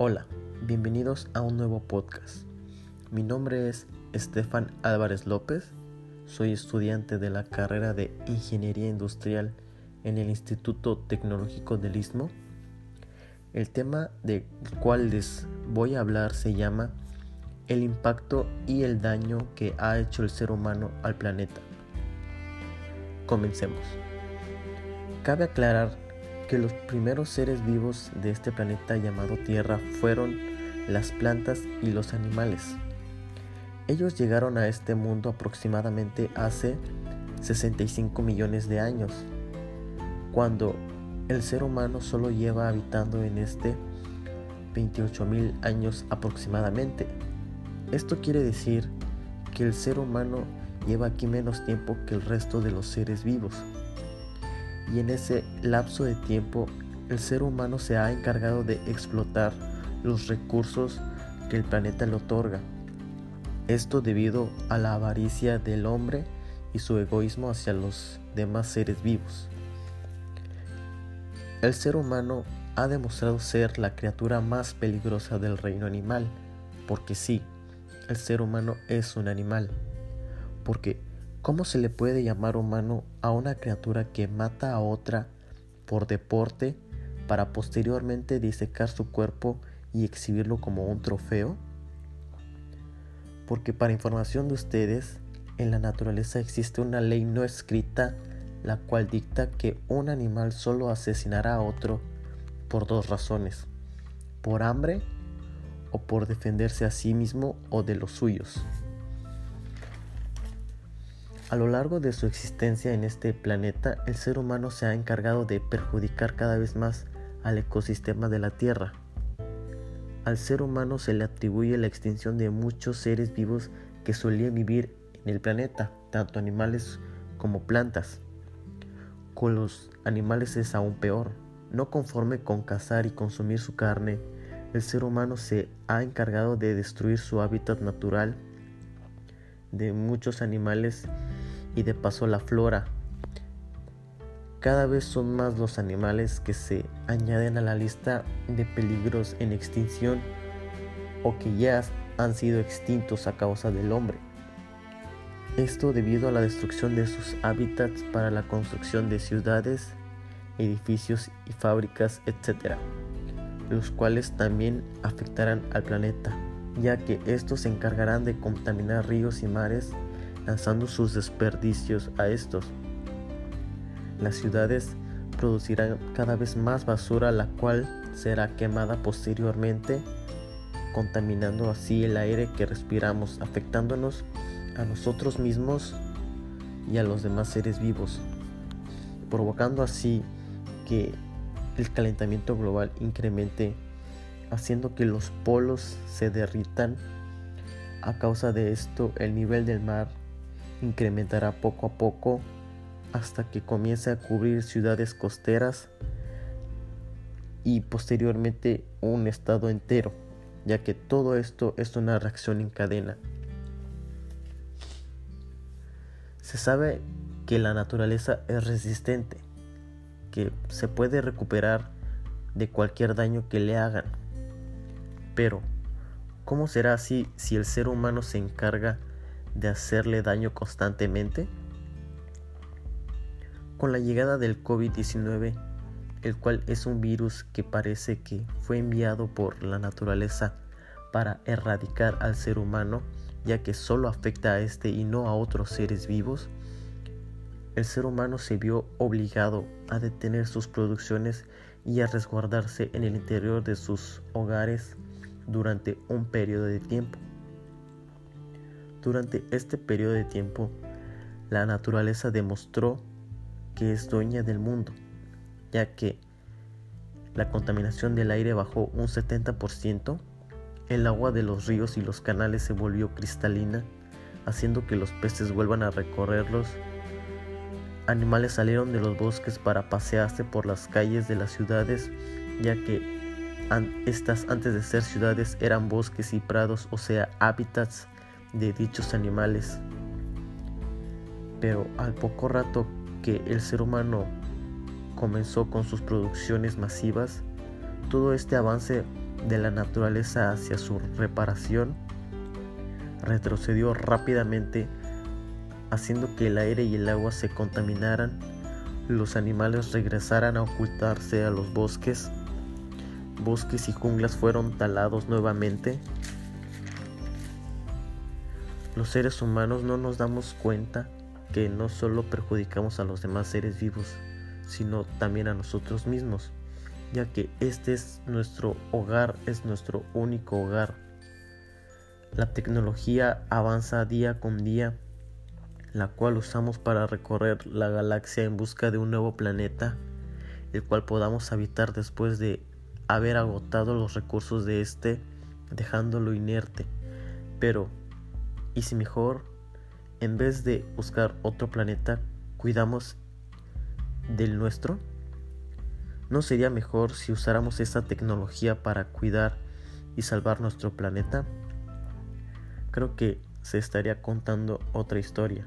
Hola, bienvenidos a un nuevo podcast. Mi nombre es Estefan Álvarez López, soy estudiante de la carrera de Ingeniería Industrial en el Instituto Tecnológico del Istmo. El tema del cual les voy a hablar se llama El impacto y el daño que ha hecho el ser humano al planeta. Comencemos. Cabe aclarar que los primeros seres vivos de este planeta llamado Tierra fueron las plantas y los animales. Ellos llegaron a este mundo aproximadamente hace 65 millones de años, cuando el ser humano solo lleva habitando en este 28 mil años aproximadamente. Esto quiere decir que el ser humano lleva aquí menos tiempo que el resto de los seres vivos y en ese lapso de tiempo el ser humano se ha encargado de explotar los recursos que el planeta le otorga. Esto debido a la avaricia del hombre y su egoísmo hacia los demás seres vivos. El ser humano ha demostrado ser la criatura más peligrosa del reino animal, porque sí, el ser humano es un animal, porque ¿Cómo se le puede llamar humano a una criatura que mata a otra por deporte para posteriormente disecar su cuerpo y exhibirlo como un trofeo? Porque para información de ustedes, en la naturaleza existe una ley no escrita la cual dicta que un animal solo asesinará a otro por dos razones, por hambre o por defenderse a sí mismo o de los suyos. A lo largo de su existencia en este planeta, el ser humano se ha encargado de perjudicar cada vez más al ecosistema de la Tierra. Al ser humano se le atribuye la extinción de muchos seres vivos que solían vivir en el planeta, tanto animales como plantas. Con los animales es aún peor. No conforme con cazar y consumir su carne, el ser humano se ha encargado de destruir su hábitat natural de muchos animales y de paso la flora. Cada vez son más los animales que se añaden a la lista de peligros en extinción o que ya han sido extintos a causa del hombre. Esto debido a la destrucción de sus hábitats para la construcción de ciudades, edificios y fábricas, etc., los cuales también afectarán al planeta, ya que estos se encargarán de contaminar ríos y mares lanzando sus desperdicios a estos. Las ciudades producirán cada vez más basura la cual será quemada posteriormente, contaminando así el aire que respiramos, afectándonos a nosotros mismos y a los demás seres vivos, provocando así que el calentamiento global incremente, haciendo que los polos se derritan. A causa de esto, el nivel del mar incrementará poco a poco hasta que comience a cubrir ciudades costeras y posteriormente un estado entero, ya que todo esto es una reacción en cadena. Se sabe que la naturaleza es resistente, que se puede recuperar de cualquier daño que le hagan. Pero, ¿cómo será así si el ser humano se encarga de hacerle daño constantemente? Con la llegada del COVID-19, el cual es un virus que parece que fue enviado por la naturaleza para erradicar al ser humano, ya que solo afecta a este y no a otros seres vivos, el ser humano se vio obligado a detener sus producciones y a resguardarse en el interior de sus hogares durante un periodo de tiempo. Durante este periodo de tiempo, la naturaleza demostró que es dueña del mundo, ya que la contaminación del aire bajó un 70%, el agua de los ríos y los canales se volvió cristalina, haciendo que los peces vuelvan a recorrerlos. Animales salieron de los bosques para pasearse por las calles de las ciudades, ya que estas antes de ser ciudades eran bosques y prados, o sea, hábitats de dichos animales. Pero al poco rato que el ser humano comenzó con sus producciones masivas, todo este avance de la naturaleza hacia su reparación, retrocedió rápidamente haciendo que el aire y el agua se contaminaran, los animales regresaran a ocultarse a los bosques, bosques y junglas fueron talados nuevamente. Los seres humanos no nos damos cuenta que no solo perjudicamos a los demás seres vivos, sino también a nosotros mismos, ya que este es nuestro hogar, es nuestro único hogar. La tecnología avanza día con día la cual usamos para recorrer la galaxia en busca de un nuevo planeta, el cual podamos habitar después de haber agotado los recursos de este, dejándolo inerte. Pero, ¿y si mejor, en vez de buscar otro planeta, cuidamos del nuestro? ¿No sería mejor si usáramos esta tecnología para cuidar y salvar nuestro planeta? Creo que se estaría contando otra historia.